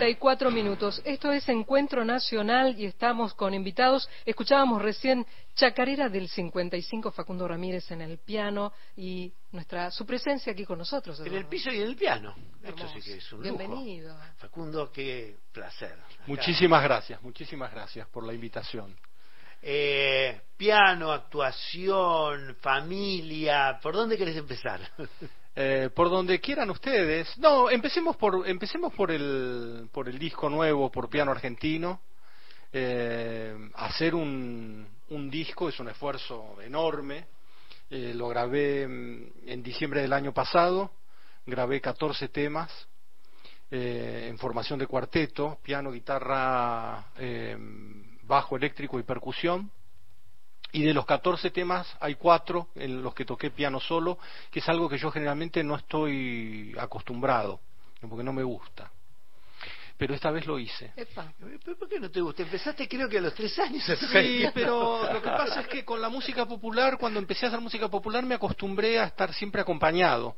34 minutos. Esto es Encuentro Nacional y estamos con invitados. Escuchábamos recién Chacarera del 55, Facundo Ramírez en el piano y nuestra su presencia aquí con nosotros. En el piso y en el piano. Esto sí que es un Bienvenido. lujo. Facundo, qué placer. Muchísimas gracias, muchísimas gracias por la invitación. Eh, piano, actuación, familia. ¿Por dónde querés empezar? Eh, por donde quieran ustedes. No, empecemos por empecemos por el por el disco nuevo, por piano argentino. Eh, hacer un, un disco es un esfuerzo enorme. Eh, lo grabé mm, en diciembre del año pasado. Grabé 14 temas eh, en formación de cuarteto, piano, guitarra, eh, bajo eléctrico y percusión. Y de los 14 temas hay cuatro en los que toqué piano solo, que es algo que yo generalmente no estoy acostumbrado, porque no me gusta. Pero esta vez lo hice. Epa. ¿Pero ¿Por qué no te gusta? Empezaste creo que a los tres años. Sí, pero lo que pasa es que con la música popular, cuando empecé a hacer música popular, me acostumbré a estar siempre acompañado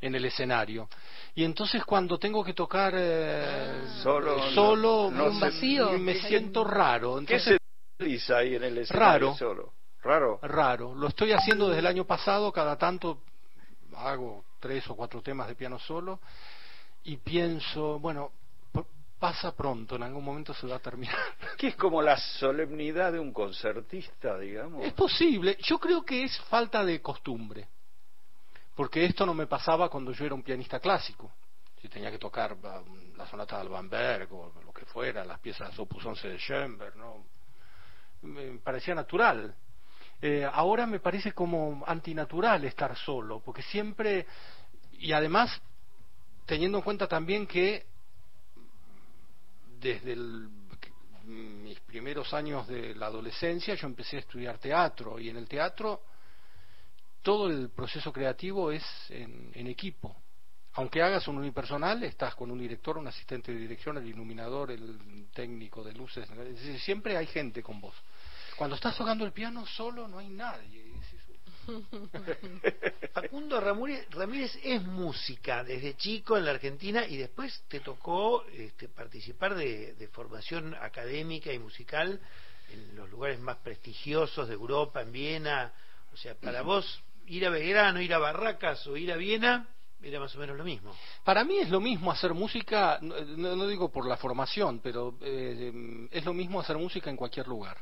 en el escenario. Y entonces cuando tengo que tocar eh, Solo, solo no- no Un se- vacío. me siento raro. ¿Qué Entonces, se dice ahí en el escenario Raro. solo? Raro. raro. Lo estoy haciendo desde el año pasado, cada tanto hago tres o cuatro temas de piano solo y pienso, bueno, pasa pronto, en algún momento se va a terminar. Que es como la solemnidad de un concertista, digamos. Es posible, yo creo que es falta de costumbre, porque esto no me pasaba cuando yo era un pianista clásico. Si tenía que tocar la sonata de Alban Berg o lo que fuera, las piezas Opus 11 de Schoenberg, ¿no? me parecía natural. Eh, ahora me parece como antinatural estar solo, porque siempre, y además teniendo en cuenta también que desde mis primeros años de la adolescencia yo empecé a estudiar teatro y en el teatro todo el proceso creativo es en, equipo. Aunque hagas un unipersonal, estás con un director, un asistente de dirección, el iluminador, el técnico de luces. Siempre hay gente con vos. Cuando estás tocando el piano solo no hay nadie. Facundo Ramírez, Ramírez es música desde chico en la Argentina y después te tocó este, participar de, de formación académica y musical en los lugares más prestigiosos de Europa, en Viena. O sea, para vos ir a Belgrano, ir a Barracas o ir a Viena era más o menos lo mismo. Para mí es lo mismo hacer música, no, digo por la formación, pero eh, es lo mismo hacer música en cualquier lugar.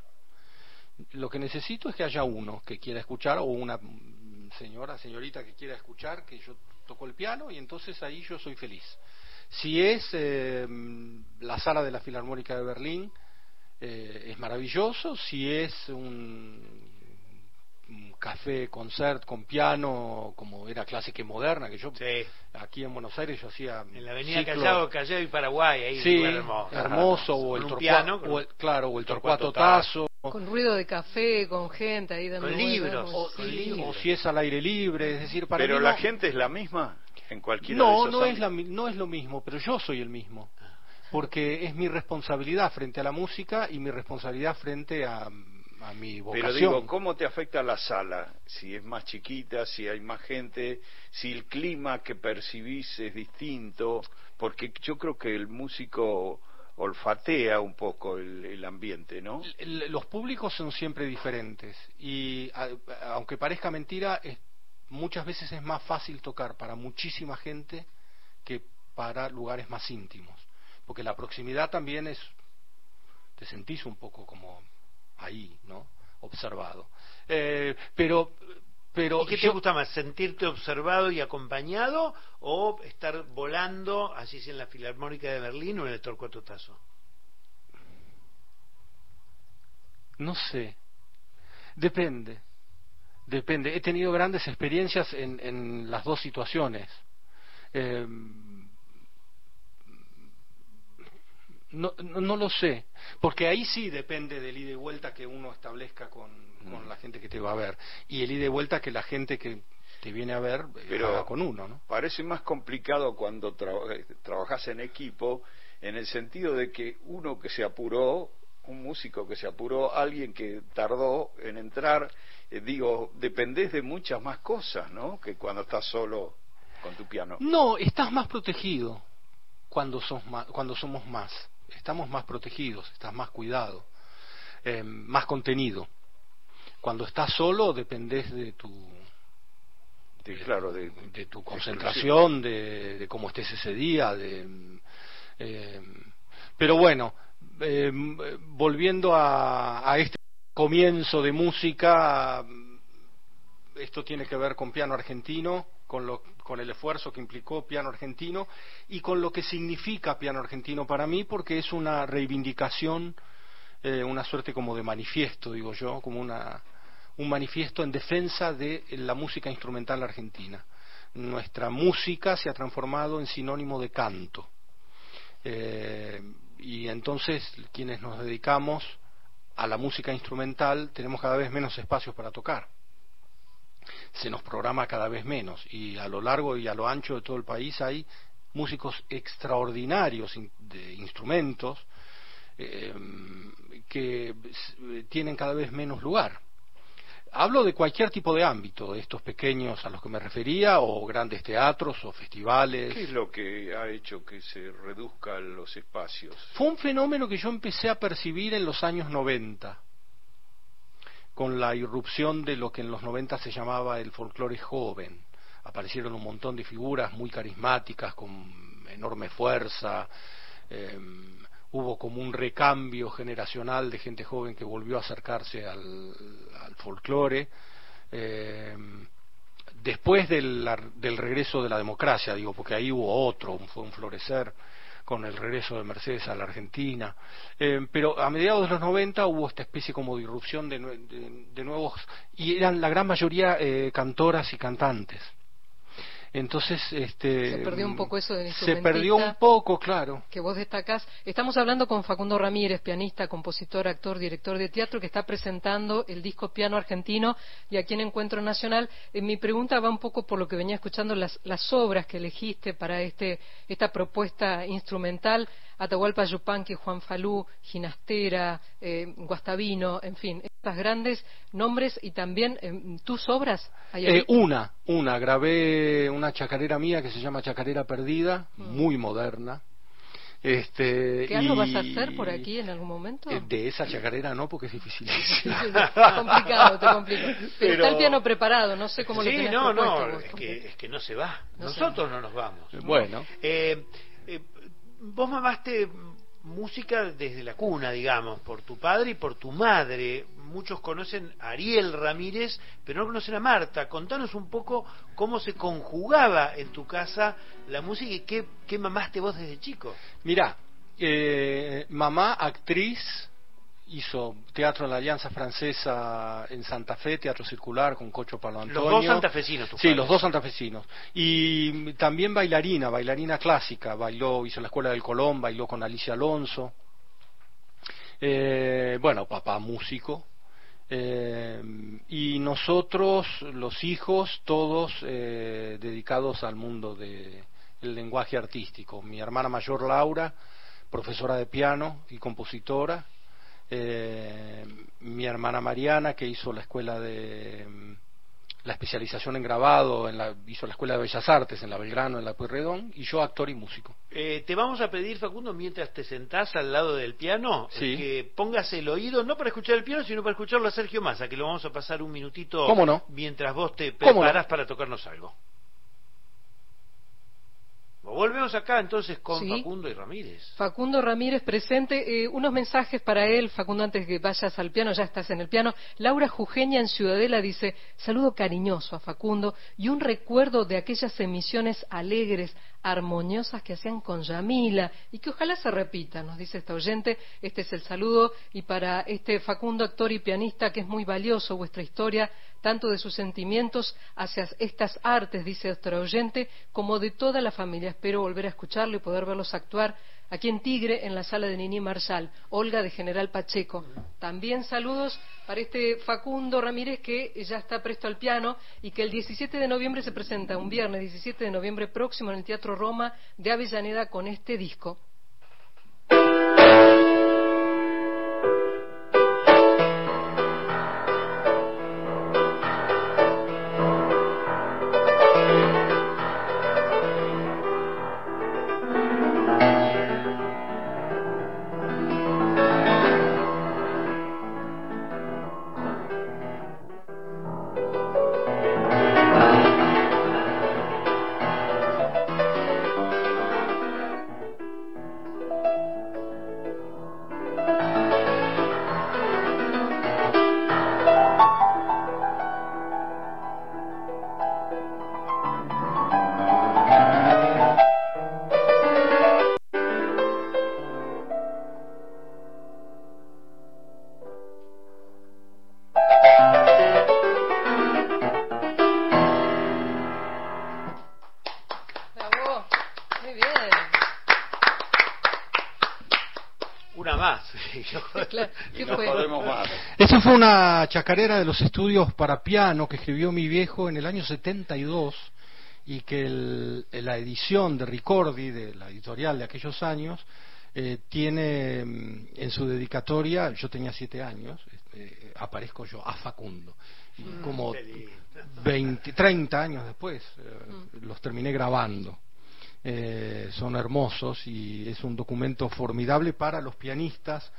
Lo que necesito es que haya uno que quiera escuchar o una señora, señorita que quiera escuchar que yo toco el piano y entonces ahí yo soy feliz. Si es eh, la sala de la Filarmónica de Berlín, eh, es maravilloso. Si es un café, concert con piano, como era clásica y moderna, que yo Sí. aquí en Buenos Aires yo hacía En la avenida ciclo- Callao, Callao y Paraguay, ahí sí, hermoso. hermoso o el torcua- piano, con o un- el- claro o el Torcuato tazo Con ruido de café, con gente ahí dando Con libros. o, Con sí. libros. o si es al aire libre es decir para Pero mí la no, gente es la misma en cualquiera de no esos no es la mi- no es lo mismo pero yo soy el mismo porque es mi responsabilidad frente a la música y mi responsabilidad frente a, a mi vocación Pero digo, ¿cómo te afecta la sala? Si es más chiquita, si hay más gente, si el clima que percibís es distinto, porque yo creo que el músico olfatea un poco el, el ambiente, ¿no? Los públicos son siempre diferentes y a- aunque parezca mentira es- muchas veces es más fácil tocar para muchísima gente que para lugares más íntimos porque la proximidad también es te sentís un poco como ahí no observado Eh, pero pero ¿Y qué te yo- gusta más, sentirte observado y acompañado o estar volando, así sea en la Filarmónica de Berlín o en el Torcuato Tazo? No sé. Depende. Depende. He tenido grandes experiencias en, en las dos situaciones. Eh, no, no, no lo sé. Porque ahí sí depende del ida y vuelta que uno establezca con, con la gente que te va a ver. Y el ida y vuelta que la gente que te viene a ver eh, Pero- haga con uno, ¿no? Parece más complicado cuando tra- eh, trabajas en equipo, en el sentido de que uno que se apuró, un músico que se apuró, alguien que tardó en entrar, eh, digo, dependés de muchas más cosas, ¿no? Que cuando estás solo con tu piano. No, estás más protegido. cuando, cuando somos más. Estamos más protegidos, estás más cuidado, eh, más contenido. Cuando estás solo dependes de tu de, claro, de, tu concentración, de, cómo estés ese día, de, eh, pero bueno, eh, volviendo a, a, este comienzo de música, esto tiene que ver con piano argentino, con, lo, con el esfuerzo que implicó piano argentino y con lo que significa piano argentino para mí, porque es una reivindicación, eh, una suerte como de manifiesto, digo yo, como una, un manifiesto en defensa de la música instrumental argentina. Nuestra música se ha transformado en sinónimo de canto. Eh, y entonces quienes nos dedicamos a la música instrumental tenemos cada vez menos espacios para tocar se nos programa cada vez menos y a lo largo y a lo ancho de todo el país hay músicos extraordinarios de instrumentos eh, que tienen cada vez menos lugar. Hablo de cualquier tipo de ámbito, de estos pequeños a los que me refería, o grandes teatros o festivales. ¿Qué es lo que ha hecho que se reduzcan los espacios? Fue un fenómeno que yo empecé a percibir en los años 90 con la irrupción de lo que en los 90 se llamaba el folclore joven. Aparecieron un montón de figuras muy carismáticas, con enorme fuerza. Em, hubo como un recambio generacional de gente joven que volvió a acercarse al, folclore. Em, después del, del, regreso de la democracia, digo, porque ahí hubo otro, fue un florecer con el regreso de Mercedes a la Argentina. Eh, pero a mediados de los 90 hubo esta especie como de irrupción de, nuevos, y eran la gran mayoría eh, cantoras y cantantes. Entonces, este, se perdió un poco eso de Se perdió un poco, claro. Que vos destacás. Estamos hablando con Facundo Ramírez, pianista, compositor, actor, director de teatro, que está presentando el disco Piano Argentino y aquí en Encuentro Nacional. Eh, mi pregunta va un poco por lo que venía escuchando, las, las obras que elegiste para este, esta propuesta instrumental. Atahualpa Yupanqui, Juan Falú, Ginastera, eh, Guastavino, en fin, estas grandes nombres y también eh, tus obras. Eh, una, una, grabé una chacarera mía que se llama Chacarera Perdida, mm. muy moderna. Este, ¿Qué algo vas a hacer por aquí en algún momento? Eh, de esa chacarera no, porque es difícil. complicado, te complico. Pero, está el piano preparado, no sé cómo sí, lo no, no, es que, es que no se va. Nosotros no nos vamos. Bueno. Eh, vos mamaste música desde la cuna, digamos, por tu padre y por tu madre. Muchos conocen a Ariel Ramírez, pero no conocen a Marta. Contanos un poco cómo se conjugaba en tu casa la música y qué, qué mamaste vos desde chico. Mirá, eh, mamá actriz, hizo teatro en la Alianza Francesa en Santa Fe, teatro circular con Cocho Palo Antonio. Los dos santafesinos, Sí, los dos santafesinos. Y también bailarina, bailarina clásica, bailó, hizo la Escuela del Colón, bailó con Alicia Alonso. Eh, bueno, papá músico. Eh, y nosotros, los hijos, todos eh, dedicados al mundo del lenguaje artístico. Mi hermana mayor Laura, profesora de piano y compositora, eh, mi hermana Mariana, que hizo la escuela de mm, la especialización en grabado, en la, hizo la escuela de Bellas Artes en la Belgrano, en la Pueyrredón, y yo actor y músico. Eh, te vamos a pedir, Facundo, mientras te sentás al lado del piano, que pongas el oído, no para escuchar el piano, sino para escucharlo a Sergio Massa, que lo vamos a pasar un minutito mientras vos te preparás para tocarnos algo. Volvemos acá entonces con Facundo y Ramírez. Facundo Ramírez presente. Eh, unos mensajes para él, Facundo, antes que vayas al piano, ya estás en el piano. Laura Jujeña en Ciudadela dice, saludo cariñoso a Facundo y un recuerdo de aquellas emisiones alegres, armoniosas que hacían con Yamila y que ojalá se repitan, nos dice esta oyente. Este es el saludo y para este Facundo, actor y pianista, que es muy valioso vuestra historia, tanto de sus sentimientos hacia estas artes, dice nuestro oyente, como de toda la familia. Espero volver a escucharlo y poder verlos actuar aquí en Tigre, en la sala de Nini Marshall, Olga de General Pacheco. También saludos para este Facundo Ramírez que ya está presto al piano y que el 17 de noviembre se presenta, un viernes 17 de noviembre próximo en el Teatro Roma de Avellaneda con este disco. Fue una chacarera de los estudios para piano que escribió mi viejo en el año 72 y que el- la edición de Ricordi, de la editorial de aquellos años, eh, tiene mm, en su dedicatoria, yo tenía siete años, este, aparezco yo a Facundo. Y como qué lindo. 20, 30 años después eh, los terminé grabando. Eh, son hermosos y es un documento formidable para los pianistas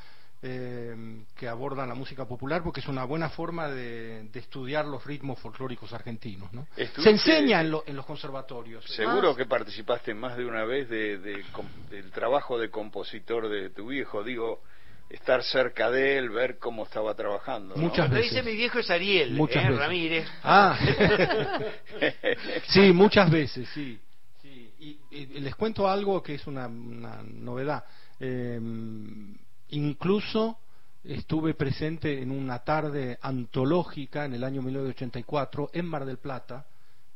eh, que abordan la música popular porque es una buena forma de, de estudiar los ritmos folclóricos argentinos. ¿no? Se enseña en, lo- en los conservatorios. Seguro que participaste más de una vez de, del trabajo de compositor de tu viejo, digo, estar cerca de él, ver cómo estaba trabajando. ¿no? Muchas Lo veces. dice mi viejo es Ariel, Muchas ¿eh? veces. Ramírez. Ah, sí, muchas veces, sí. sí. Y, y les cuento algo que es una, una novedad. Eh, incluso estuve presente en una tarde antológica en el año 1984 en Mar del Plata,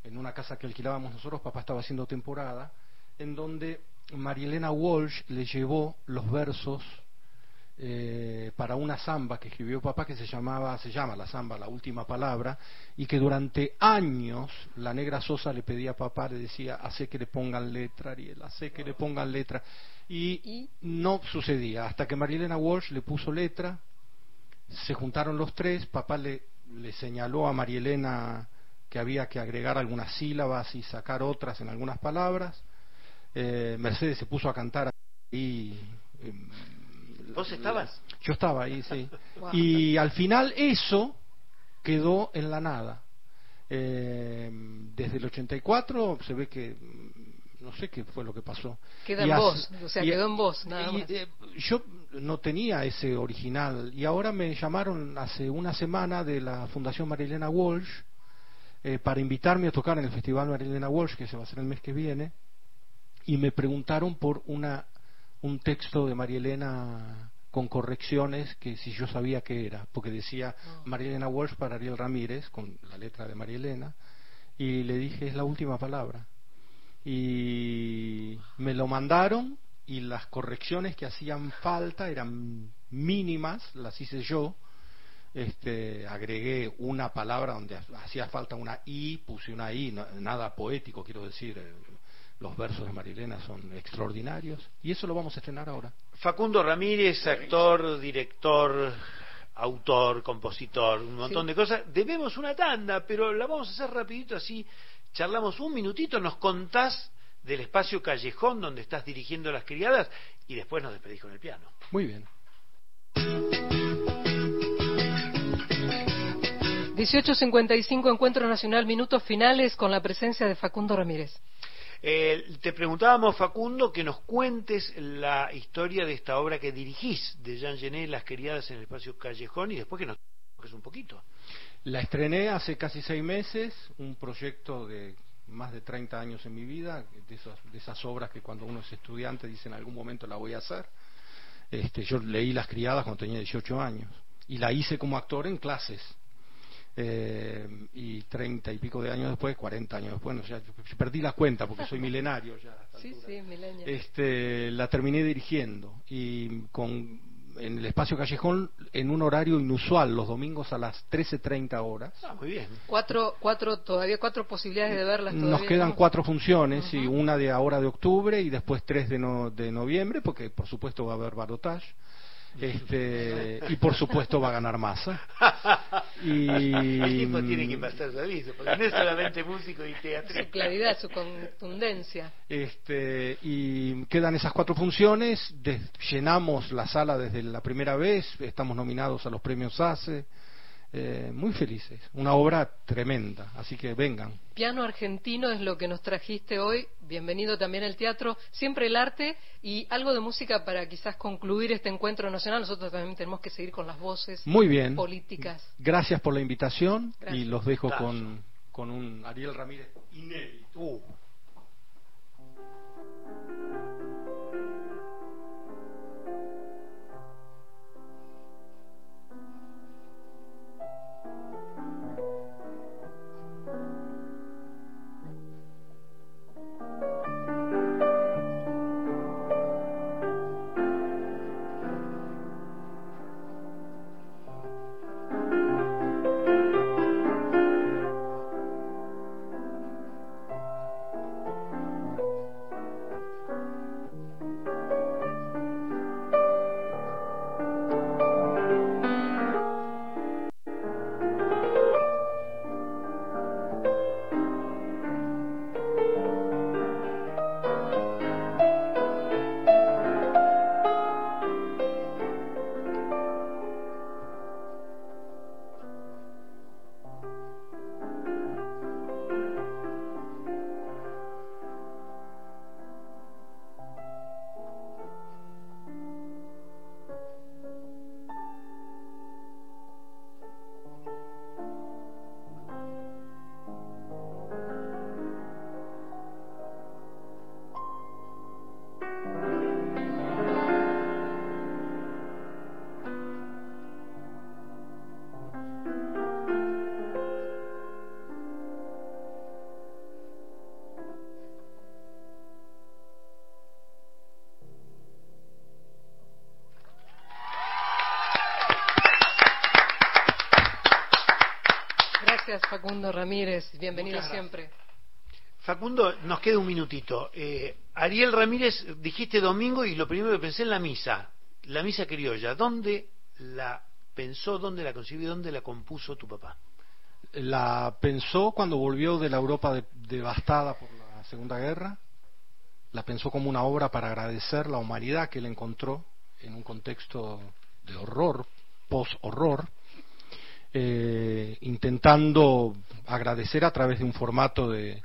en una casa que alquilábamos nosotros, papá estaba haciendo temporada, en donde Marielena Walsh le llevó los versos eh, para una samba que escribió papá que se llamaba, se llama la samba, la última palabra, y que durante años la negra Sosa le pedía a papá, le decía, hace que le pongan letra, Ariel, hace que le pongan letra, y, no sucedía, hasta que Marilena Walsh le puso letra, se juntaron los tres, papá le, le señaló a Marielena que había que agregar algunas sílabas y sacar otras en algunas palabras, eh, Mercedes se puso a cantar y ¿Vos estabas? yo estaba ahí, sí. Wow. Y al final eso quedó en la nada. Eh, desde el 84 se ve que mm, no sé qué fue lo que pasó. Queda en hace- vos, o sea, y- quedó en vos, nada y, más. eh, yo no tenía ese original y ahora me llamaron hace una semana de la Fundación Marilena Walsh eh, para invitarme a tocar en el Festival Marilena Walsh que se va a hacer el mes que viene y me preguntaron por una un texto de Marielena con correcciones que si yo sabía qué era, porque decía No. Marielena Walsh para Ariel Ramírez, con la letra de Marielena, y le dije es la última palabra. Y me lo mandaron y las correcciones que hacían falta eran mínimas, las hice yo. Este, agregué una palabra donde hacía falta una i, puse una i, no- nada poético, quiero decir. Los versos de Marilena son extraordinarios y eso lo vamos a estrenar ahora. Facundo Ramírez, actor, director, autor, compositor, un montón Sí. de cosas. Debemos una tanda, pero la vamos a hacer rapidito así. Charlamos un minutito, nos contás del espacio callejón donde estás dirigiendo las criadas y después nos despedís con el piano. Muy bien. 18.55 Encuentro Nacional, minutos finales con la presencia de Facundo Ramírez. Eh, te preguntábamos, Facundo, que nos cuentes la historia de esta obra que dirigís de Jean Genet, Las criadas en el espacio callejón, y después que nos toques un poquito. La estrené hace casi seis meses, un proyecto de más de 30 años en mi vida, de esas, de esas obras que cuando uno es estudiante dice en algún momento la voy a hacer. Este, yo leí Las Criadas cuando tenía 18 años y la hice como actor en clases. Eh, y 30 y pico de años después, 40 años después, no sé, ya perdí la cuenta porque soy milenario ya. a esta Sí, sí, millennial. Este, la terminé dirigiendo y con en el espacio callejón en un horario inusual los domingos a las 13.30 horas Ah, muy bien. Cuatro, cuatro, todavía cuatro posibilidades de verlas todavía. nos quedan ¿no? cuatro funciones y Ujú. una de ahora de octubre y después tres de, no- de noviembre porque por supuesto va a haber barotage este, y por supuesto va a ganar masa y El tipo tiene que pasar su aviso, porque no es solamente músico y teatro. Su claridad, su contundencia. Este, y quedan esas cuatro funciones, de- llenamos la sala desde la primera vez, estamos nominados a los premios ACE, eh, muy felices, una obra tremenda, así que vengan. Piano argentino es lo que nos trajiste hoy. Bienvenido también al teatro. Siempre el arte y algo de música para quizás concluir este encuentro nacional. Nosotros también tenemos que seguir con las voces Muy bien, políticas. gracias por la invitación y los dejo con, con un Ariel Ramírez inédito. Facundo Ramírez. Bienvenido siempre. Facundo, nos queda un minutito. Eh, Ariel Ramírez, dijiste domingo y lo primero que pensé en la misa, la misa criolla. ¿Dónde la pensó, dónde la concibió, dónde la compuso tu papá? La pensó cuando volvió de la Europa devastada por la Segunda Guerra. La pensó como una obra para agradecer la humanidad que él encontró en un contexto de horror, post-horror, eh, intentando agradecer a través de un formato de,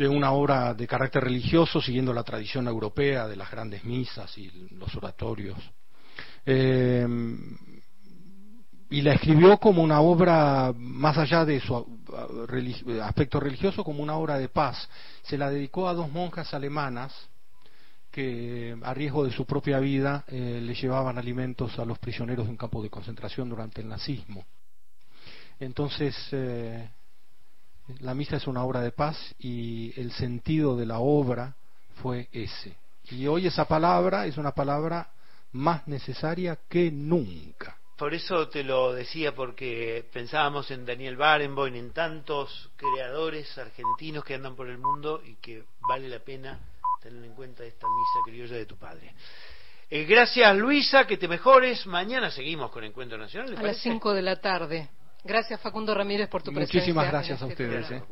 una obra de carácter religioso, siguiendo la tradición europea de las grandes misas y los oratorios. Eh, y la escribió como una obra, más allá de su aspecto religioso, como una obra de paz. Se la dedicó a dos monjas alemanas que, a riesgo de su propia vida, eh, le llevaban alimentos a los prisioneros de un campo de concentración durante el nazismo. Entonces, eh, la misa es una obra de paz y el sentido de la obra fue ese. Y hoy esa palabra es una palabra más necesaria que nunca. Por eso te lo decía, porque pensábamos en Daniel Barenboim, en tantos creadores argentinos que andan por el mundo y que vale la pena tener en cuenta esta misa criolla de tu padre. Eh, gracias Luisa, que te mejores. Mañana seguimos con Encuentro Nacional. a las 5 de la tarde. Gracias Facundo Ramírez por tu presencia. Muchísimas gracias a este ustedes. Eh.